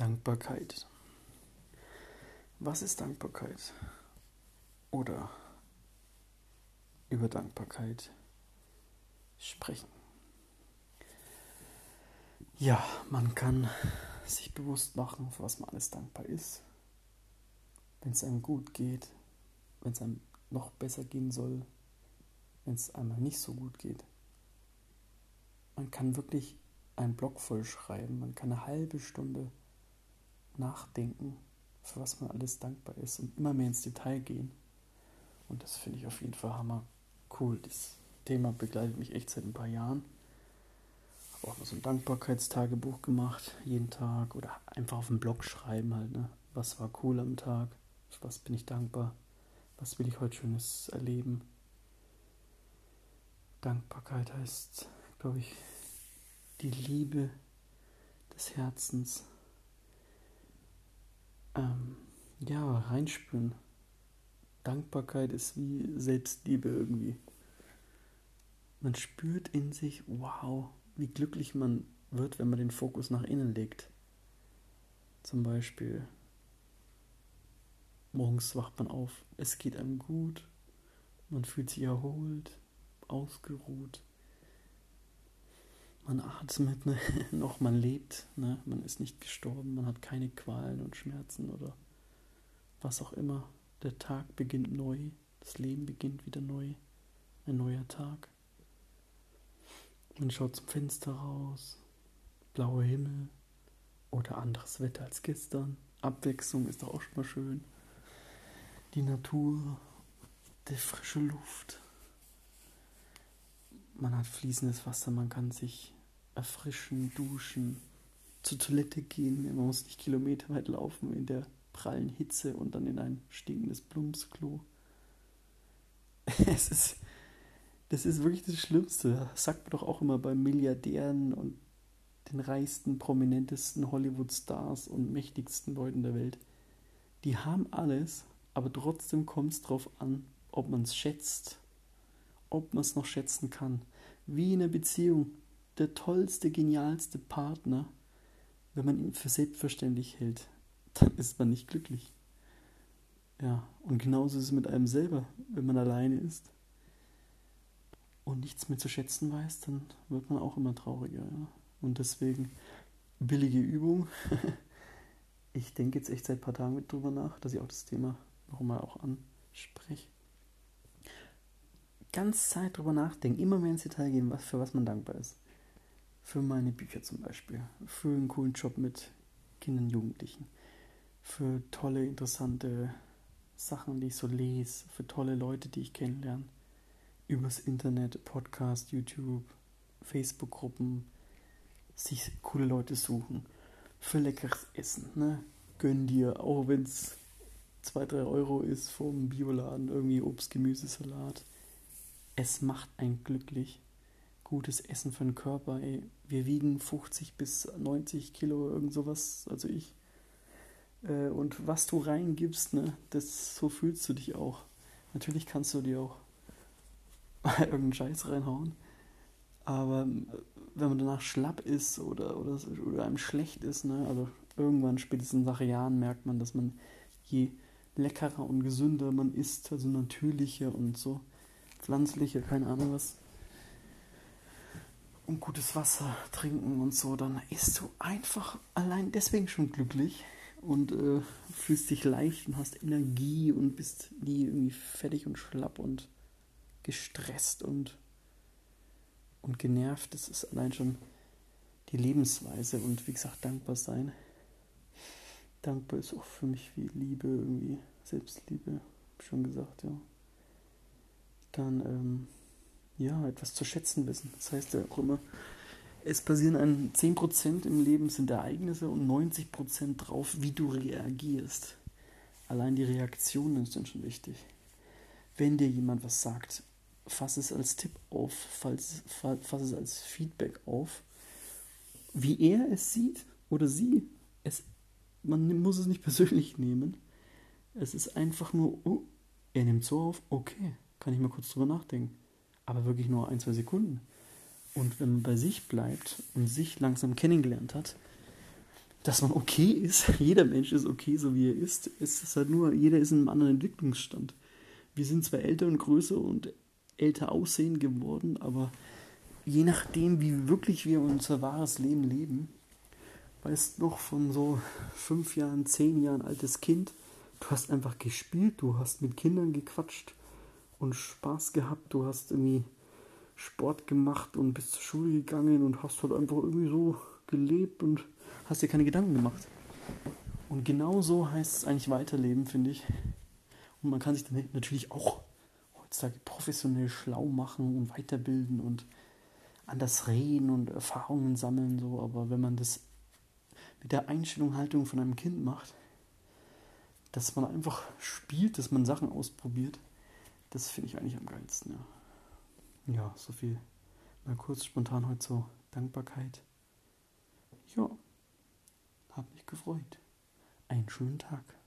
Dankbarkeit. Was ist Dankbarkeit? Oder über Dankbarkeit sprechen. Ja, man kann sich bewusst machen, für was man alles dankbar ist. Wenn es einem gut geht, wenn es einem noch besser gehen soll, wenn es einmal nicht so gut geht. Man kann wirklich einen Blog voll schreiben, man kann eine halbe Stunde nachdenken, für was man alles dankbar ist und immer mehr ins Detail gehen. Und das finde ich auf jeden Fall hammer cool. Das Thema begleitet mich echt seit ein paar Jahren. Habe auch mal so ein Dankbarkeitstagebuch gemacht, jeden Tag. Oder einfach auf dem Blog schreiben halt, ne? Was war cool am Tag? Für was bin ich dankbar? Was will ich heute Schönes erleben? Dankbarkeit heißt, glaube ich, die Liebe des Herzens ähm, ja, reinspüren. Dankbarkeit ist wie Selbstliebe irgendwie. Man spürt in sich, wow, wie glücklich man wird, wenn man den Fokus nach innen legt. Zum Beispiel, morgens wacht man auf, es geht einem gut, man fühlt sich erholt, ausgeruht. Man atmet ne? noch, man lebt, ne? man ist nicht gestorben, man hat keine Qualen und Schmerzen oder was auch immer. Der Tag beginnt neu, das Leben beginnt wieder neu, ein neuer Tag. Man schaut zum Fenster raus, blauer Himmel oder anderes Wetter als gestern. Abwechslung ist doch auch schon mal schön. Die Natur, die frische Luft. Man hat fließendes Wasser, man kann sich erfrischen, duschen, zur Toilette gehen. Man muss nicht kilometerweit laufen in der prallen Hitze und dann in ein stinkendes Blumsklo. Es ist, das ist wirklich das Schlimmste. Sagt man doch auch immer bei Milliardären und den reichsten, prominentesten Hollywood-Stars und mächtigsten Leuten der Welt. Die haben alles, aber trotzdem kommt es darauf an, ob man es schätzt, ob man es noch schätzen kann. Wie in einer Beziehung. Der tollste, genialste Partner, wenn man ihn für selbstverständlich hält, dann ist man nicht glücklich. Ja, und genauso ist es mit einem selber, wenn man alleine ist und nichts mehr zu schätzen weiß, dann wird man auch immer trauriger. Ja? Und deswegen billige Übung. ich denke jetzt echt seit ein paar Tagen mit drüber nach, dass ich auch das Thema nochmal auch anspreche. Ganz Zeit drüber nachdenken, immer mehr ins Detail gehen, was, für was man dankbar ist. Für meine Bücher zum Beispiel, für einen coolen Job mit Kindern und Jugendlichen für tolle, interessante Sachen, die ich so lese, für tolle Leute, die ich kennenlerne. Übers Internet, Podcast, YouTube, Facebook-Gruppen, sich coole Leute suchen. Für leckeres Essen, ne? Gönn dir, auch wenn es 2, 3 Euro ist vom Bioladen, irgendwie Obst, Gemüse, Salat. Es macht einen glücklich. Gutes Essen für den Körper, ey. Wir wiegen 50 bis 90 Kilo, irgend sowas, also ich. Äh, und was du reingibst, ne, das, so fühlst du dich auch. Natürlich kannst du dir auch irgendeinen Scheiß reinhauen. Aber äh, wenn man danach schlapp ist oder, oder, oder einem schlecht ist, ne, also irgendwann, spätestens nach Jahren, merkt man, dass man je leckerer und gesünder man isst, also natürlicher und so pflanzlicher, keine Ahnung was, und gutes Wasser trinken und so, dann isst du einfach allein deswegen schon glücklich und äh, fühlst dich leicht und hast Energie und bist nie irgendwie fertig und schlapp und gestresst und, und genervt. Das ist allein schon die Lebensweise und wie gesagt, dankbar sein. Dankbar ist auch für mich wie Liebe, irgendwie Selbstliebe, schon gesagt, ja. Dann, ähm, ja, etwas zu schätzen wissen. Das heißt ja auch immer, es passieren an 10% im Leben sind Ereignisse und 90% drauf, wie du reagierst. Allein die Reaktionen sind schon wichtig. Wenn dir jemand was sagt, fass es als Tipp auf, fass, fass es als Feedback auf, wie er es sieht oder sie. Es, man muss es nicht persönlich nehmen. Es ist einfach nur, oh, er nimmt so auf, okay, kann ich mal kurz drüber nachdenken. Aber wirklich nur ein, zwei Sekunden. Und wenn man bei sich bleibt und sich langsam kennengelernt hat, dass man okay ist. Jeder Mensch ist okay, so wie er ist. Es ist halt nur, jeder ist in einem anderen Entwicklungsstand. Wir sind zwar älter und größer und älter aussehen geworden, aber je nachdem, wie wirklich wir unser wahres Leben leben, weißt noch von so fünf Jahren, zehn Jahren altes Kind, du hast einfach gespielt, du hast mit Kindern gequatscht und Spaß gehabt, du hast irgendwie Sport gemacht und bist zur Schule gegangen und hast halt einfach irgendwie so gelebt und hast dir keine Gedanken gemacht. Und genau so heißt es eigentlich weiterleben, finde ich. Und man kann sich dann natürlich auch heutzutage professionell schlau machen und weiterbilden und anders reden und Erfahrungen sammeln, so, aber wenn man das mit der Einstellung, Haltung von einem Kind macht, dass man einfach spielt, dass man Sachen ausprobiert, das finde ich eigentlich am geilsten, ja. Ja, so viel. Mal kurz spontan heute so Dankbarkeit. Ja, hab mich gefreut. Einen schönen Tag.